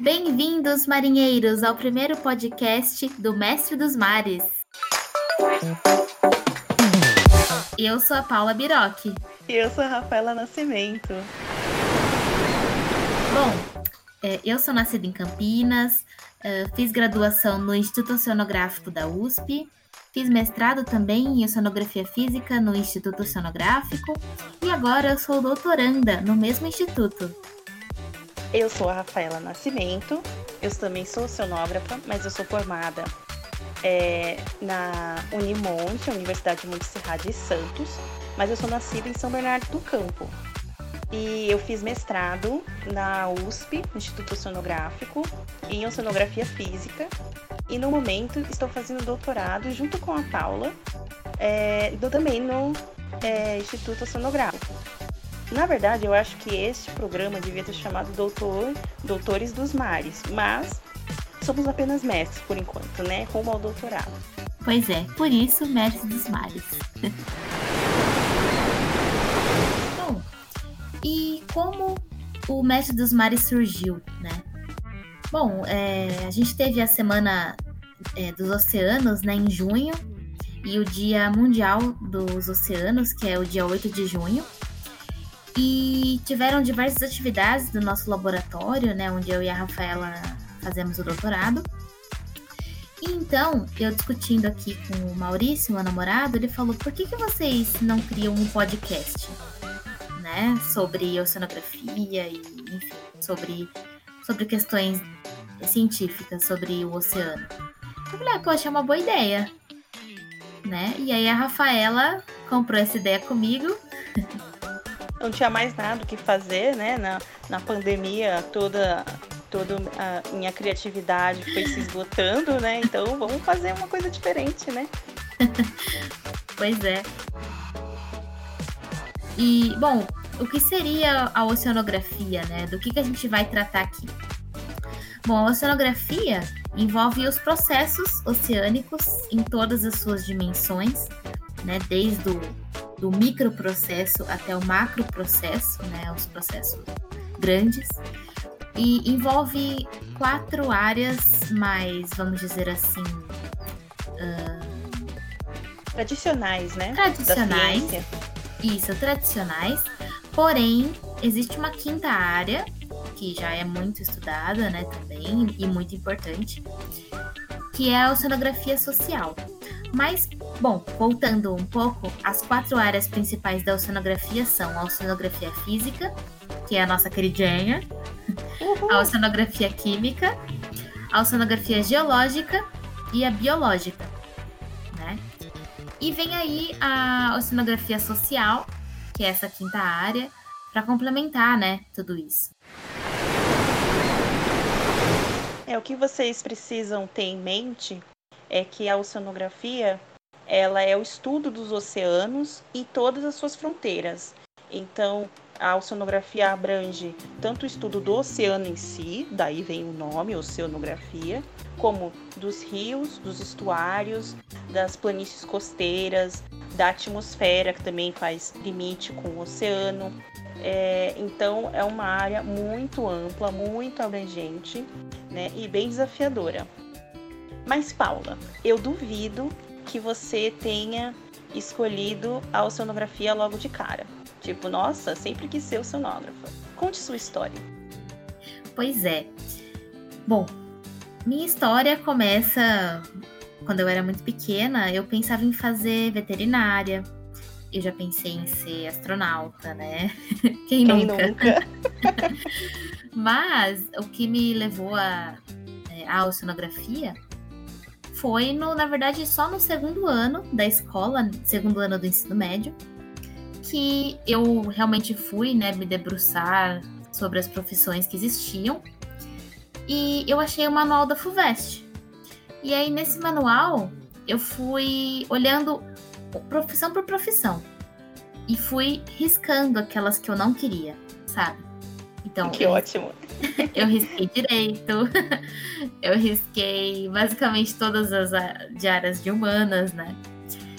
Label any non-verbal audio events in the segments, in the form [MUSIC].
Bem-vindos, marinheiros, ao primeiro podcast do Mestre dos Mares. Eu sou a Paula Biroc. E eu sou a Rafaela Nascimento. Bom, é, eu sou nascida em Campinas, é, fiz graduação no Instituto Oceanográfico da USP, fiz mestrado também em Oceanografia Física no Instituto Oceanográfico e agora eu sou doutoranda no mesmo instituto. Eu sou a Rafaela Nascimento, eu também sou oceanógrafa, mas eu sou formada é, na Unimonte, Universidade Monte Serra de Santos, mas eu sou nascida em São Bernardo do Campo. E eu fiz mestrado na USP, Instituto Oceanográfico, em Oceanografia Física. E no momento estou fazendo doutorado junto com a Paula, é, também no é, Instituto Oceanográfico. Na verdade, eu acho que este programa devia ter chamado Doutor, Doutores dos Mares, mas somos apenas mestres por enquanto, né? Rumo ao doutorado. Pois é, por isso, Mestres dos Mares. [LAUGHS] Bom, e como o Mestre dos Mares surgiu, né? Bom, é, a gente teve a Semana é, dos Oceanos, né, em junho, e o Dia Mundial dos Oceanos, que é o dia 8 de junho. E tiveram diversas atividades do nosso laboratório, né, onde eu e a Rafaela fazemos o doutorado. E então, eu discutindo aqui com o Maurício, meu namorado, ele falou: por que, que vocês não criam um podcast? Né? Sobre oceanografia e, enfim, sobre, sobre questões científicas sobre o oceano. Eu falei, ah, poxa, é uma boa ideia. Né? E aí a Rafaela comprou essa ideia comigo. Não tinha mais nada o que fazer, né? Na, na pandemia toda toda a minha criatividade foi se esgotando, né? Então vamos fazer uma coisa diferente, né? [LAUGHS] pois é. E, bom, o que seria a oceanografia, né? Do que, que a gente vai tratar aqui? Bom, a oceanografia envolve os processos oceânicos em todas as suas dimensões, né? Desde o do microprocesso até o macroprocesso, né? Os processos grandes e envolve quatro áreas mais, vamos dizer assim. Uh... Tradicionais, né? Tradicionais. Isso, tradicionais. Porém, existe uma quinta área, que já é muito estudada, né, também, e muito importante, que é a oceanografia social. Mas, bom, voltando um pouco, as quatro áreas principais da oceanografia são a oceanografia física, que é a nossa queridinha, Uhum. a oceanografia química, a oceanografia geológica e a biológica, né? E vem aí a oceanografia social, que é essa quinta área, para complementar, né, tudo isso. É o que vocês precisam ter em mente é que a oceanografia ela é o estudo dos oceanos e todas as suas fronteiras. Então, a oceanografia abrange tanto o estudo do oceano em si, daí vem o nome, oceanografia, como dos rios, dos estuários, das planícies costeiras, da atmosfera, que também faz limite com o oceano. É, então, é uma área muito ampla, muito abrangente né, e bem desafiadora. Mas, Paula, eu duvido que você tenha escolhido a oceanografia logo de cara. Tipo, nossa, sempre quis ser oceanógrafa. Conte sua história. Pois é. Bom, minha história começa quando eu era muito pequena. Eu pensava em fazer veterinária. Eu já pensei em ser astronauta, né? [LAUGHS] Quem, Quem nunca? nunca? [LAUGHS] Mas o que me levou a, é, a oceanografia foi, no, na verdade, só no segundo ano da escola, segundo ano do ensino médio, que eu realmente fui, né, me debruçar sobre as profissões que existiam. E eu achei o manual da FUVEST. E aí, nesse manual, eu fui olhando profissão por profissão. E fui riscando aquelas que eu não queria, sabe? Então, que eu, ótimo! [LAUGHS] Eu risquei direito, [LAUGHS] eu risquei basicamente todas as de áreas de humanas, né?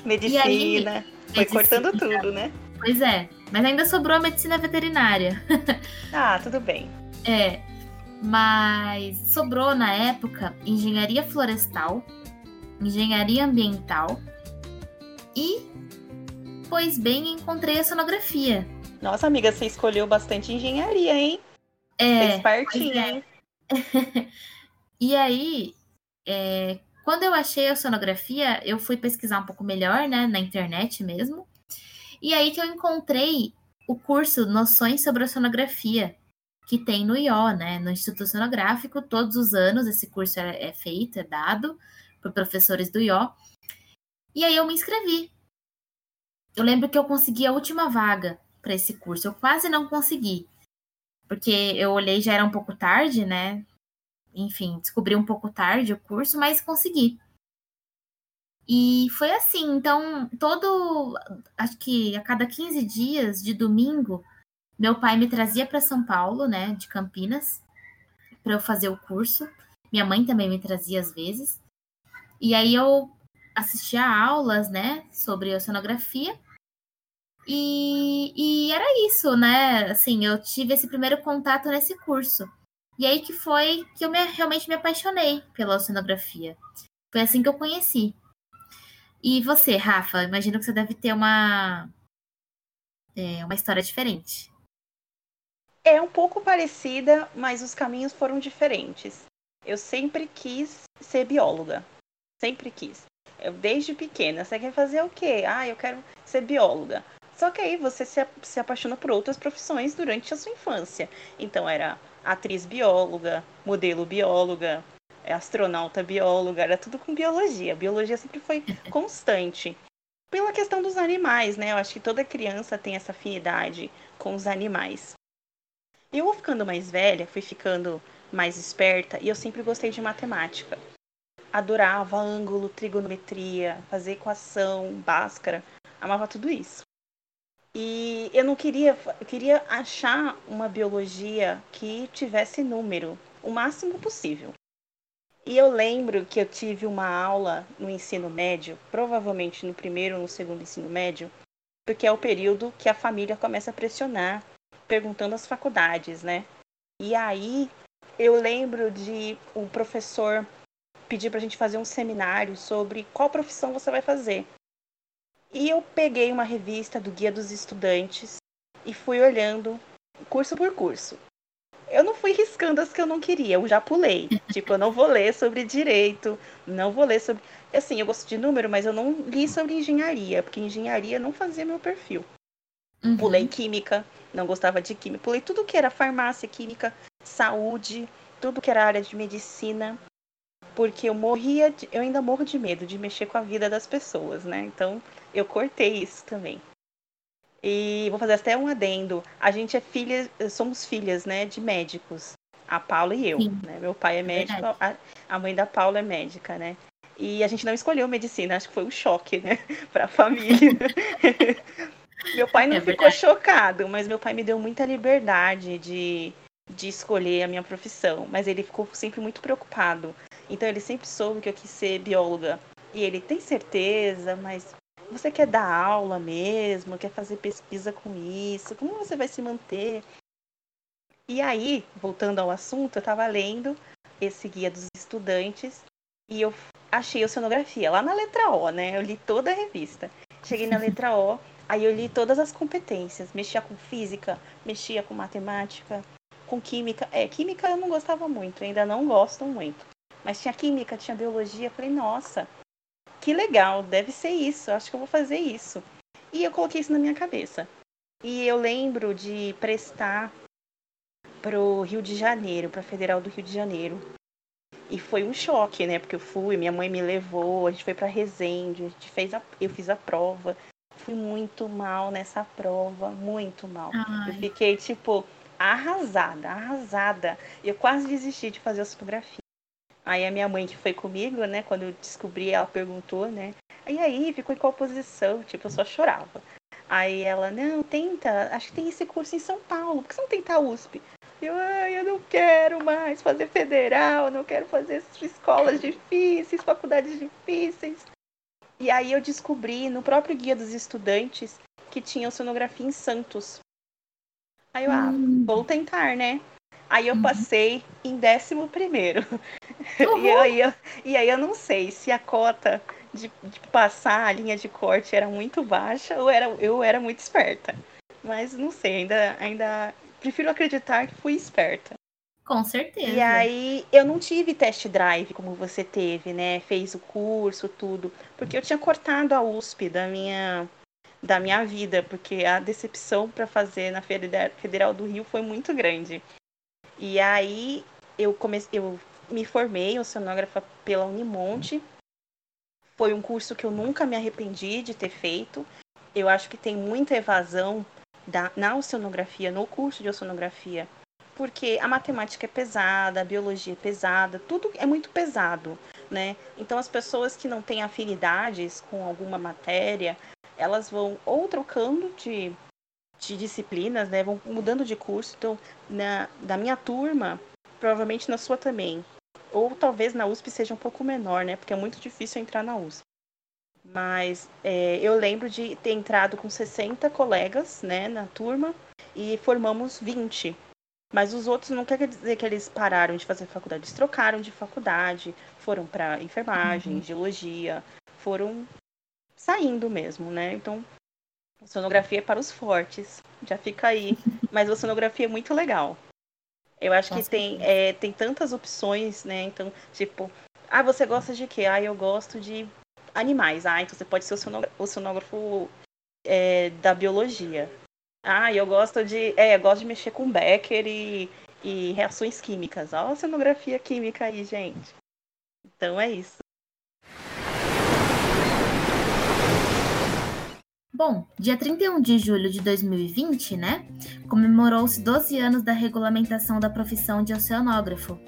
Medicina. Foi cortando tudo, né? Pois é, mas ainda sobrou a medicina veterinária. [LAUGHS] ah, tudo bem. É, mas sobrou na época engenharia florestal, engenharia ambiental e, pois bem, encontrei a sonografia. Nossa, amiga, você escolheu bastante engenharia, hein? É. Fez é. hein? [LAUGHS] e aí, é, quando eu achei a sonografia, eu fui pesquisar um pouco melhor, né, na internet mesmo. E aí que eu encontrei o curso Noções sobre Sonografia, que tem no IO, né, no Instituto Sonográfico. Todos os anos esse curso é, é feito, é dado por professores do IO. E aí eu me inscrevi. Eu lembro que eu consegui a última vaga para esse curso. Eu quase não consegui, porque eu olhei já era um pouco tarde, né? Enfim, descobri um pouco tarde o curso, mas consegui. E foi assim, então, todo, acho que a cada 15 dias de domingo, meu pai me trazia para São Paulo, né, de Campinas, para eu fazer o curso. Minha mãe também me trazia às vezes. E aí eu assistia aulas, né, sobre oceanografia. E, e era isso, né? Assim, eu tive esse primeiro contato nesse curso. E aí que foi que eu me, realmente me apaixonei pela oceanografia. Foi assim que eu conheci. E você, Rafa, imagino que você deve ter uma, é, uma história diferente. É um pouco parecida, mas os caminhos foram diferentes. Eu sempre quis ser bióloga. Sempre quis. Eu, desde pequena. Você quer fazer o quê? Ah, eu quero ser bióloga. Só que aí você se, se apaixona por outras profissões durante a sua infância. Então era atriz bióloga, modelo bióloga, astronauta bióloga, era tudo com biologia. A biologia sempre foi [LAUGHS] constante. Pela questão dos animais, né? Eu acho que toda criança tem essa afinidade com os animais. Eu vou ficando mais velha, fui ficando mais esperta e eu sempre gostei de matemática. Adorava ângulo, trigonometria, fazer equação, báscara, amava tudo isso. E eu não queria, eu queria achar uma biologia que tivesse número, o máximo possível. E eu lembro que eu tive uma aula no ensino médio, provavelmente no primeiro ou no segundo ensino médio, porque é o período que a família começa a pressionar, perguntando às faculdades, né? E aí eu lembro de o um professor pedir para a gente fazer um seminário sobre qual profissão você vai fazer. E eu peguei uma revista do Guia dos Estudantes e fui olhando curso por curso. Eu não fui riscando as que eu não queria, eu já pulei. [LAUGHS] tipo, eu não vou ler sobre direito, não vou ler sobre. Assim, eu gosto de número, mas eu não li sobre engenharia, porque engenharia não fazia meu perfil. Uhum. Pulei química, não gostava de química. Pulei tudo que era farmácia, química, saúde, tudo que era área de medicina porque eu morria, de, eu ainda morro de medo de mexer com a vida das pessoas, né? Então eu cortei isso também. E vou fazer até um adendo. A gente é filha, somos filhas, né, de médicos. A Paula e eu, né? Meu pai é médico, a, a mãe da Paula é médica, né? E a gente não escolheu medicina, acho que foi um choque, né, [LAUGHS] para a família. [LAUGHS] meu pai não é ficou chocado, mas meu pai me deu muita liberdade de, de escolher a minha profissão, mas ele ficou sempre muito preocupado. Então ele sempre soube que eu quis ser bióloga. E ele tem certeza, mas você quer dar aula mesmo? Quer fazer pesquisa com isso? Como você vai se manter? E aí, voltando ao assunto, eu estava lendo esse guia dos estudantes e eu achei oceanografia lá na letra O, né? Eu li toda a revista. Cheguei na letra O, aí eu li todas as competências. Mexia com física, mexia com matemática, com química. É, química eu não gostava muito, ainda não gosto muito. Mas tinha química, tinha biologia. Eu falei, nossa, que legal, deve ser isso, acho que eu vou fazer isso. E eu coloquei isso na minha cabeça. E eu lembro de prestar pro Rio de Janeiro, pra Federal do Rio de Janeiro. E foi um choque, né? Porque eu fui, minha mãe me levou, a gente foi para Resende, a gente fez a, eu fiz a prova. Fui muito mal nessa prova, muito mal. Ai. Eu fiquei, tipo, arrasada, arrasada. Eu quase desisti de fazer a fotografia. Aí a minha mãe que foi comigo, né, quando eu descobri, ela perguntou, né? E aí, ficou em qual posição? Tipo, eu só chorava. Aí ela, não, tenta, acho que tem esse curso em São Paulo, por que você não tenta a USP? Eu, ai, eu não quero mais fazer federal, não quero fazer escolas difíceis, faculdades difíceis. E aí eu descobri no próprio guia dos estudantes que tinha oceanografia em Santos. Aí eu, ah, hum. vou tentar, né? Aí eu uhum. passei em décimo primeiro. [LAUGHS] E, aí eu, e aí eu não sei se a cota de, de, passar a linha de corte era muito baixa ou era, eu era muito esperta. Mas não sei, ainda, ainda prefiro acreditar que fui esperta. Com certeza. E aí eu não tive test drive como você teve, né? Fez o curso, tudo. Porque eu tinha cortado a USP da minha da minha vida, porque a decepção para fazer na Federal do Rio foi muito grande. E aí eu comecei, eu me formei oceanógrafa pela Unimonte. Foi um curso que eu nunca me arrependi de ter feito. Eu acho que tem muita evasão da, na oceanografia, no curso de oceanografia, porque a matemática é pesada, a biologia é pesada, tudo é muito pesado, né? Então as pessoas que não têm afinidades com alguma matéria, elas vão ou trocando de, de disciplinas, né? Vão mudando de curso. Então, na, da minha turma, provavelmente na sua também. Ou talvez na USP seja um pouco menor, né? Porque é muito difícil entrar na USP. Mas é, eu lembro de ter entrado com 60 colegas né, na turma e formamos 20. Mas os outros não quer dizer que eles pararam de fazer faculdade, eles trocaram de faculdade, foram para enfermagem, uhum. geologia, foram saindo mesmo, né? Então, sonografia é para os fortes, já fica aí. [LAUGHS] Mas a sonografia é muito legal. Eu acho que tem, é, tem tantas opções, né? Então, tipo, ah, você gosta de quê? Ah, eu gosto de animais. Ah, então você pode ser o sonógrafo é, da biologia. Ah, eu gosto de. É, gosto de mexer com Becker e, e reações químicas. Olha a cenografia química aí, gente. Então é isso. Bom, dia 31 de julho de 2020, né, comemorou-se 12 anos da regulamentação da profissão de oceanógrafo,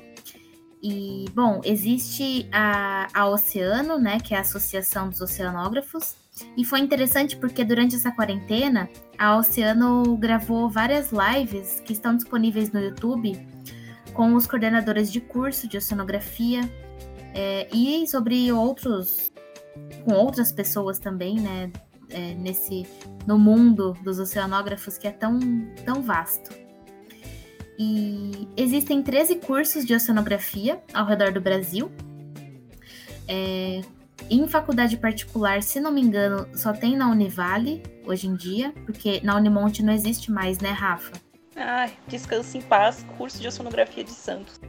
e, bom, existe a, a Oceano, né, que é a Associação dos Oceanógrafos, e foi interessante porque durante essa quarentena, a Oceano gravou várias lives que estão disponíveis no YouTube com os coordenadores de curso de oceanografia é, e sobre outros, com outras pessoas também, né, é, nesse, no mundo dos oceanógrafos que é tão, tão vasto. E existem 13 cursos de oceanografia ao redor do Brasil. É, em faculdade particular, se não me engano, só tem na Univale hoje em dia, porque na Unimonte não existe mais, né, Rafa? Ai, descanse em paz, curso de oceanografia de Santos.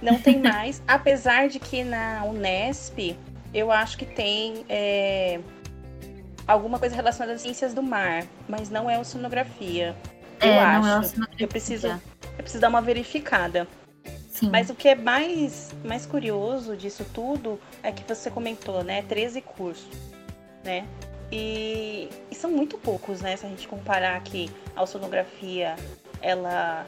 Não tem [LAUGHS] mais, apesar de que na Unesp eu acho que tem é, alguma coisa relacionada às ciências do mar, mas não é oceanografia. Eu é, acho. Não é. Eu preciso eu preciso dar uma verificada. Sim. Mas o que é mais, mais curioso disso tudo é que você comentou, né? 13 cursos, né? E, e, são muito poucos, né? Se a gente comparar que a oceanografia, ela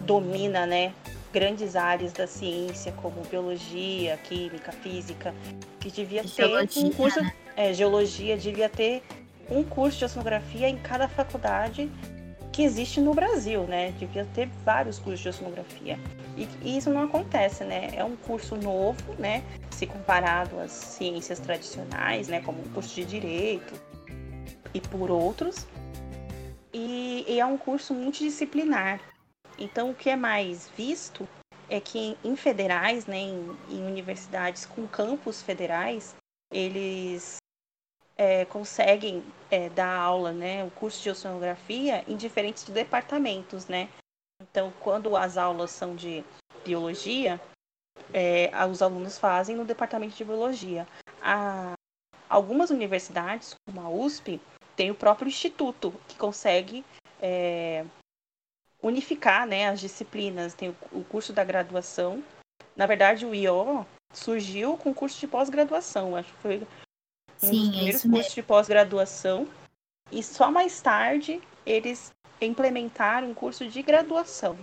domina, né? Grandes áreas da ciência, como biologia, química, física, que devia geologia, ter um curso... Né? É, geologia, devia ter um curso de oceanografia em cada faculdade que existe no Brasil, né? Devia ter vários cursos de oceanografia. E, e, isso não acontece, né? É um curso novo, né? Se comparado às ciências tradicionais, né? Como o curso de Direito e por outros. E, e é um curso multidisciplinar. Então, o que é mais visto é que em federais, né? Em, em universidades com campos federais, eles é, conseguem é, dar aula, né, o curso de oceanografia em diferentes departamentos, né? Então, quando as aulas são de biologia, é, os alunos fazem no departamento de biologia. Algumas universidades, como a USP, tem o próprio instituto que consegue é, unificar né, as disciplinas. Tem o, curso da graduação. Na verdade, o IO surgiu com o curso de pós-graduação. Acho que foi Sim, dos é primeiros é cursos de pós-graduação. E só mais tarde eles implementaram um curso de graduação.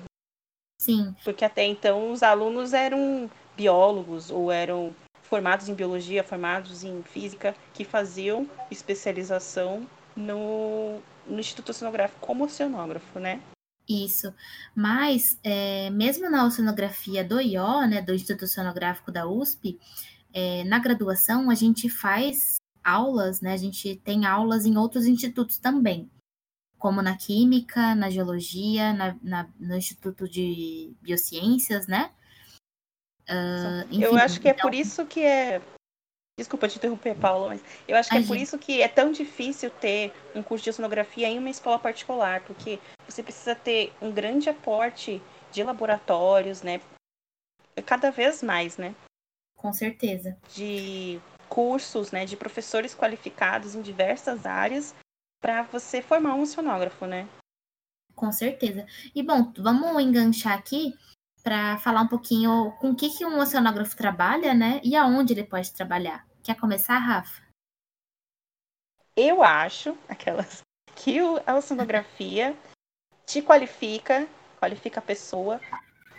Sim. Porque até então os alunos eram biólogos ou eram formados em biologia, formados em física, que faziam especialização no, no Instituto Oceanográfico como oceanógrafo, né? Isso. Mas, é, mesmo na oceanografia do IO, né, do Instituto Oceanográfico da USP, é, na graduação a gente faz aulas, né? A gente tem aulas em outros institutos também, como na Química, na Geologia, na, na no Instituto de Biociências, né? Uh, enfim, eu acho que é por então isso que é. Desculpa te interromper, Paula, mas eu acho que é por isso que é tão difícil ter um curso de oceanografia em uma escola particular, porque você precisa ter um grande aporte de laboratórios, né? Cada vez mais, né? Com certeza. De cursos, né, de professores qualificados em diversas áreas para você formar um oceanógrafo, né? Com certeza. E bom, vamos enganchar aqui para falar um pouquinho com o que, que um oceanógrafo trabalha, né? E aonde ele pode trabalhar. Quer começar, Rafa? Eu acho, aquelas, [LAUGHS] que a oceanografia te qualifica, qualifica a pessoa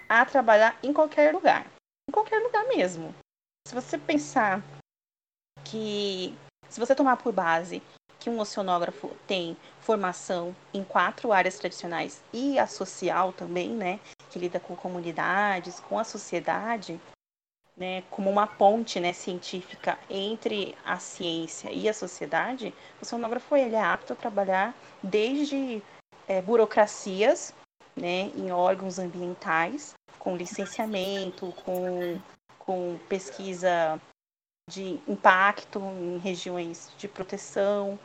a trabalhar em qualquer lugar. Em qualquer lugar mesmo. Se você pensar que, se você tomar por base que um oceanógrafo tem formação em quatro áreas tradicionais e a social também, né, que lida com comunidades, com a sociedade, né, como uma ponte, né, científica entre a ciência e a sociedade, o oceanógrafo ele é apto a trabalhar desde é, burocracias, né, em órgãos ambientais, com licenciamento, com, com pesquisa de impacto em regiões de proteção,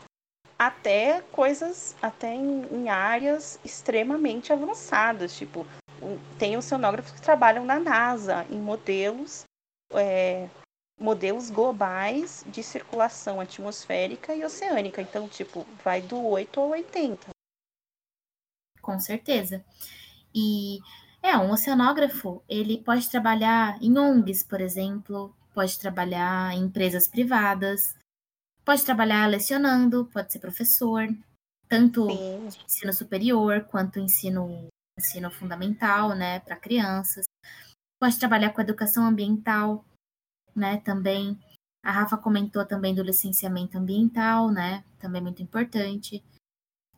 até coisas, até em, em áreas extremamente avançadas, tipo, tem oceanógrafos que trabalham na NASA, em modelos, é, modelos globais de circulação atmosférica e oceânica. Então, tipo, vai do 8 ao 80. Com certeza. E é, um oceanógrafo, ele pode trabalhar em ONGs, por exemplo, pode trabalhar em empresas privadas, pode trabalhar lecionando, pode ser professor, tanto Sim. ensino superior quanto ensino, ensino fundamental, né, para crianças. Pode trabalhar com educação ambiental, né, também. A Rafa comentou também do licenciamento ambiental, né, também muito importante.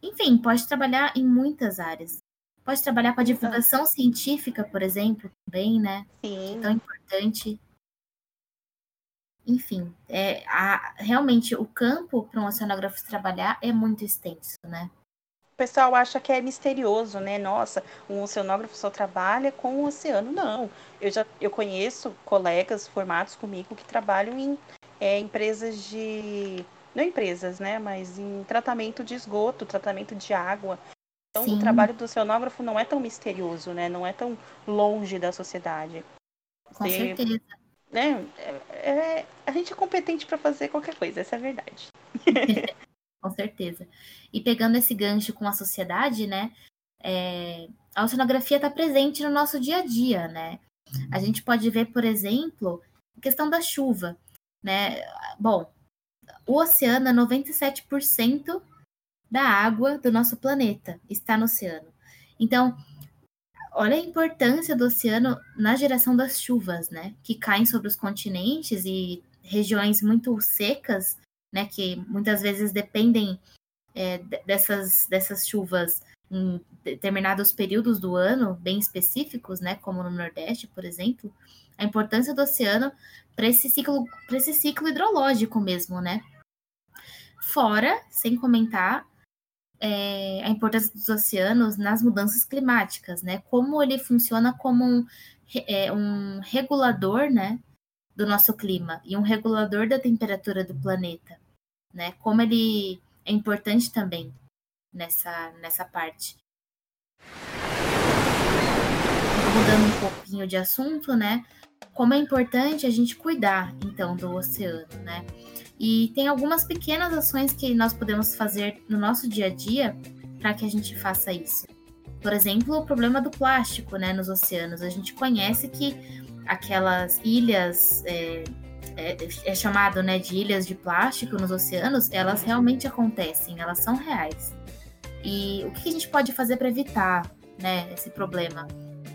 Enfim, pode trabalhar em muitas áreas. Pode trabalhar com a divulgação científica, por exemplo, também, né? Sim. Que é tão importante enfim, é, a, realmente o campo para um oceanógrafo trabalhar é muito extenso, né? O pessoal acha que é misterioso, né? Nossa, um oceanógrafo só trabalha com o oceano. Não, eu já eu conheço colegas formados comigo que trabalham em é, empresas de não empresas, né? Mas em tratamento de esgoto, tratamento de água. Então, Sim. o trabalho do oceanógrafo não é tão misterioso, né? Não é tão longe da sociedade. Com Você, certeza né? É, é, a gente é competente para fazer qualquer coisa, essa é a verdade. [LAUGHS] com certeza. E pegando esse gancho com a sociedade, né? É, a oceanografia está presente no nosso dia a dia, né? A gente pode ver, por exemplo, a questão da chuva, né? Bom, o oceano é 97% da água do nosso planeta está no oceano. Então, olha a importância do oceano na geração das chuvas, né? Que caem sobre os continentes e regiões muito secas, né? Que muitas vezes dependem é, dessas, dessas chuvas em determinados períodos do ano, bem específicos, né? Como no Nordeste, por exemplo. A importância do oceano para esse ciclo, para esse ciclo hidrológico mesmo, né? Fora, sem comentar, é, a importância dos oceanos nas mudanças climáticas, né? Como ele funciona como um, é, um regulador, né, do nosso clima e um regulador da temperatura do planeta, né? Como ele é importante também nessa nessa parte. Mudando um pouquinho de assunto, né? Como é importante a gente cuidar então do oceano, né? E tem algumas pequenas ações que nós podemos fazer no nosso dia a dia para que a gente faça isso. Por exemplo, o problema do plástico né, nos oceanos. A gente conhece que aquelas ilhas, é, é, é chamado né, de ilhas de plástico nos oceanos, elas realmente acontecem, elas são reais. E o que a gente pode fazer para evitar né, esse problema?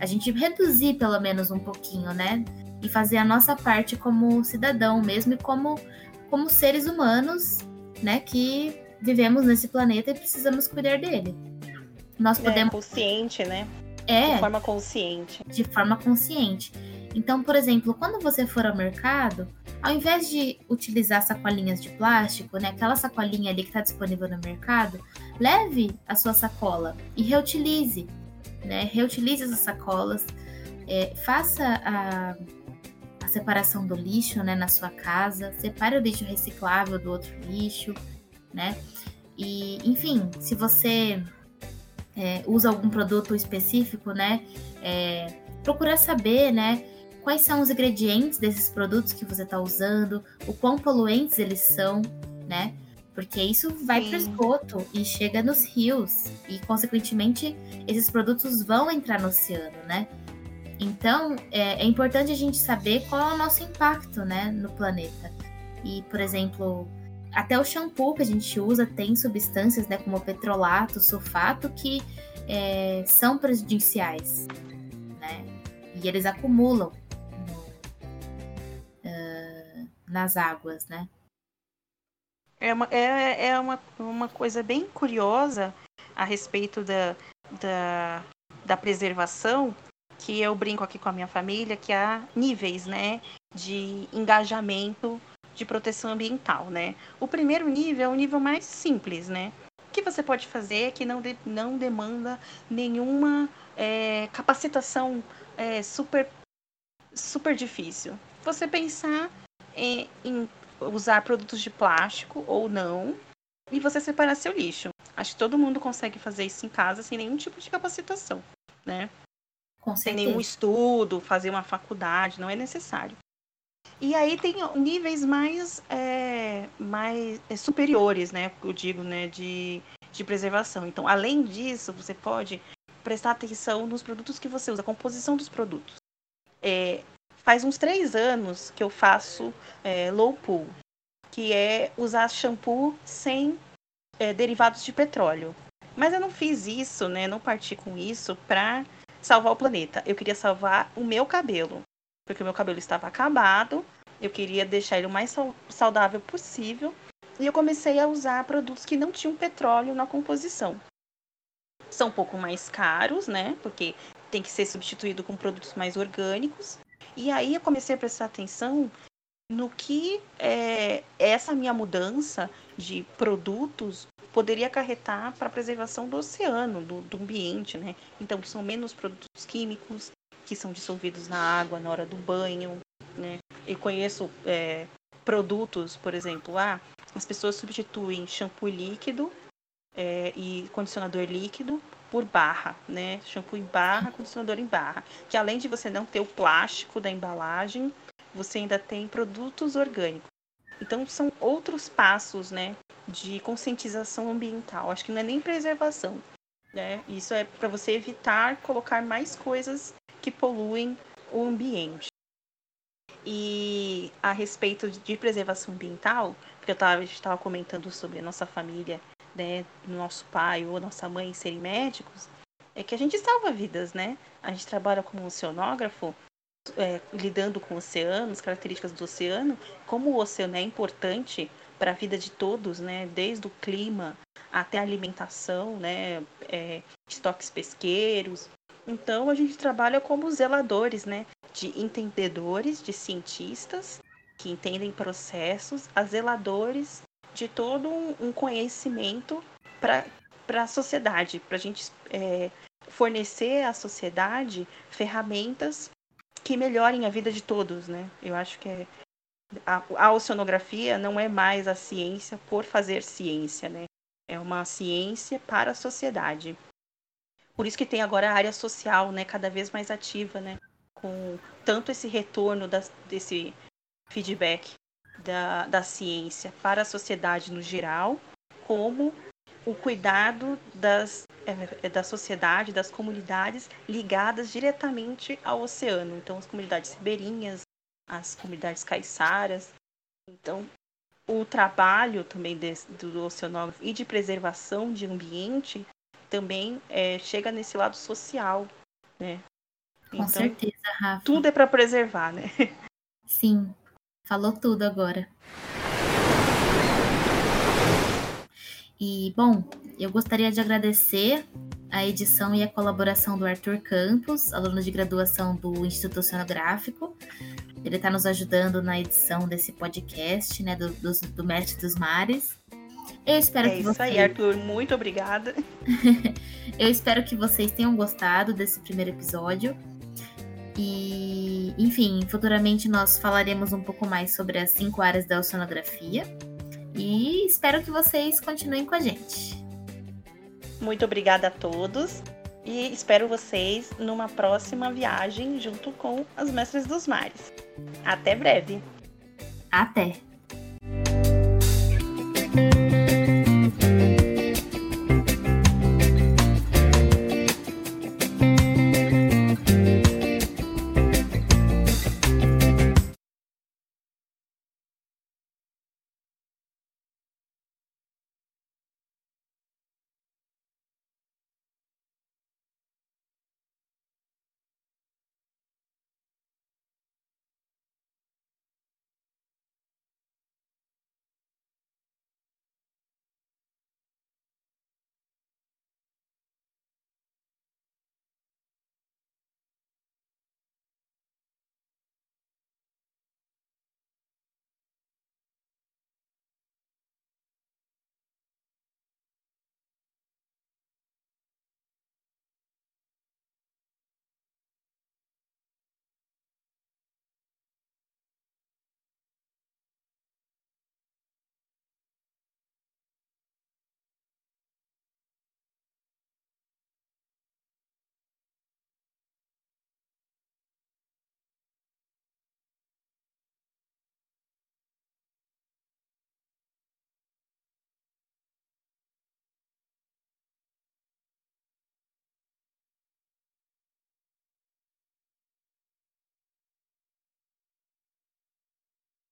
A gente reduzir pelo menos um pouquinho, né? E fazer a nossa parte como cidadão mesmo e como como seres humanos, né, que vivemos nesse planeta e precisamos cuidar dele. Nós é, podemos. É, consciente, né? É. De forma consciente. De forma consciente. Então, por exemplo, quando você for ao mercado, ao invés de utilizar sacolinhas de plástico, né, aquela sacolinha ali que está disponível no mercado, leve a sua sacola e reutilize, né? Reutilize essas sacolas, é, faça a, a separação do lixo, né, na sua casa, separe o lixo reciclável do outro lixo, né? E, enfim, se você é, usa algum produto específico, né, é, procura saber, né, quais são os ingredientes desses produtos que você está usando, o quão poluentes eles são, né? Porque isso vai para o esgoto e chega nos rios e, consequentemente, esses produtos vão entrar no oceano, né? Então, é, é importante a gente saber qual é o nosso impacto, né, no planeta. E, por exemplo, até o shampoo que a gente usa tem substâncias, né, como petrolato, sulfato, que é, são prejudiciais, né? E eles acumulam no, uh, nas águas, né? É uma, é, é uma, uma coisa bem curiosa a respeito da, da, da preservação, que eu brinco aqui com a minha família, que há níveis, né, de engajamento de proteção ambiental, né? O primeiro nível é o nível mais simples, né? O que você pode fazer que não, de, não demanda nenhuma é, capacitação é, super, super difícil. Você pensar em, em usar produtos de plástico ou não e você separar seu lixo. Acho que todo mundo consegue fazer isso em casa sem nenhum tipo de capacitação, né? Com sem nenhum estudo, fazer uma faculdade, não é necessário. E aí tem níveis mais, é, mais é, superiores, né? Eu digo, né? De, de preservação. Então, além disso, você pode prestar atenção nos produtos que você usa, a composição dos produtos. É, faz uns três anos que eu faço é, low pool, que é usar shampoo sem é, derivados de petróleo. Mas eu não fiz isso, né? Não parti com isso para salvar o planeta. Eu queria salvar o meu cabelo porque o meu cabelo estava acabado, eu queria deixar ele o mais saudável possível, e eu comecei a usar produtos que não tinham petróleo na composição. São um pouco mais caros, né? Porque tem que ser substituído com produtos mais orgânicos. E aí eu comecei a prestar atenção no que é, essa minha mudança de produtos poderia acarretar para a preservação do oceano, do, do ambiente, né? Então, são menos produtos químicos, que são dissolvidos na água na hora do banho, né? Eu conheço é, produtos, por exemplo, ah, as pessoas substituem shampoo líquido é, e condicionador líquido por barra, né? Shampoo em barra, condicionador em barra. Que além de você não ter o plástico da embalagem, você ainda tem produtos orgânicos. Então são outros passos, né, de conscientização ambiental. Acho que não é nem preservação, né? Isso é para você evitar colocar mais coisas que poluem o ambiente. E a respeito de preservação ambiental, porque eu tava, a gente estava comentando sobre a nossa família, né, nosso pai ou nossa mãe serem médicos, é que a gente salva vidas, né? A gente trabalha como oceanógrafo, é, lidando com oceanos, características do oceano, como o oceano é importante para a vida de todos, né? Desde o clima até a alimentação, né? É, estoques pesqueiros, então a gente trabalha como zeladores, né? De entendedores, de cientistas que entendem processos, a zeladores de todo um, conhecimento para a sociedade, para a gente é, fornecer à sociedade ferramentas que melhorem a vida de todos, né? Eu acho que é, a, a oceanografia não é mais a ciência por fazer ciência, né? É uma ciência para a sociedade. Por isso que tem agora a área social, né, cada vez mais ativa, né, com tanto esse retorno das, desse feedback da, da ciência para a sociedade no geral, como o cuidado das, é, da sociedade, das comunidades ligadas diretamente ao oceano. Então, as comunidades ribeirinhas, as comunidades caiçaras. Então, o trabalho também desse, do oceanógrafo e de preservação de ambiente também é, chega nesse lado social, né? Com então, certeza, Rafa. Tudo é para preservar, né? Sim, falou tudo agora. E, bom, eu gostaria de agradecer a edição e a colaboração do Arthur Campos, aluno de graduação do Instituto Oceanográfico. Ele está nos ajudando na edição desse podcast, né, do, do, do Mestre dos Mares. Eu espero é que isso vocês... aí, Arthur. Muito obrigada. [LAUGHS] Eu espero que vocês tenham gostado desse primeiro episódio. E, enfim, futuramente nós falaremos um pouco mais sobre as cinco áreas da oceanografia. E espero que vocês continuem com a gente. Muito obrigada a todos e espero vocês numa próxima viagem junto com as Mestres dos Mares. Até breve. Até.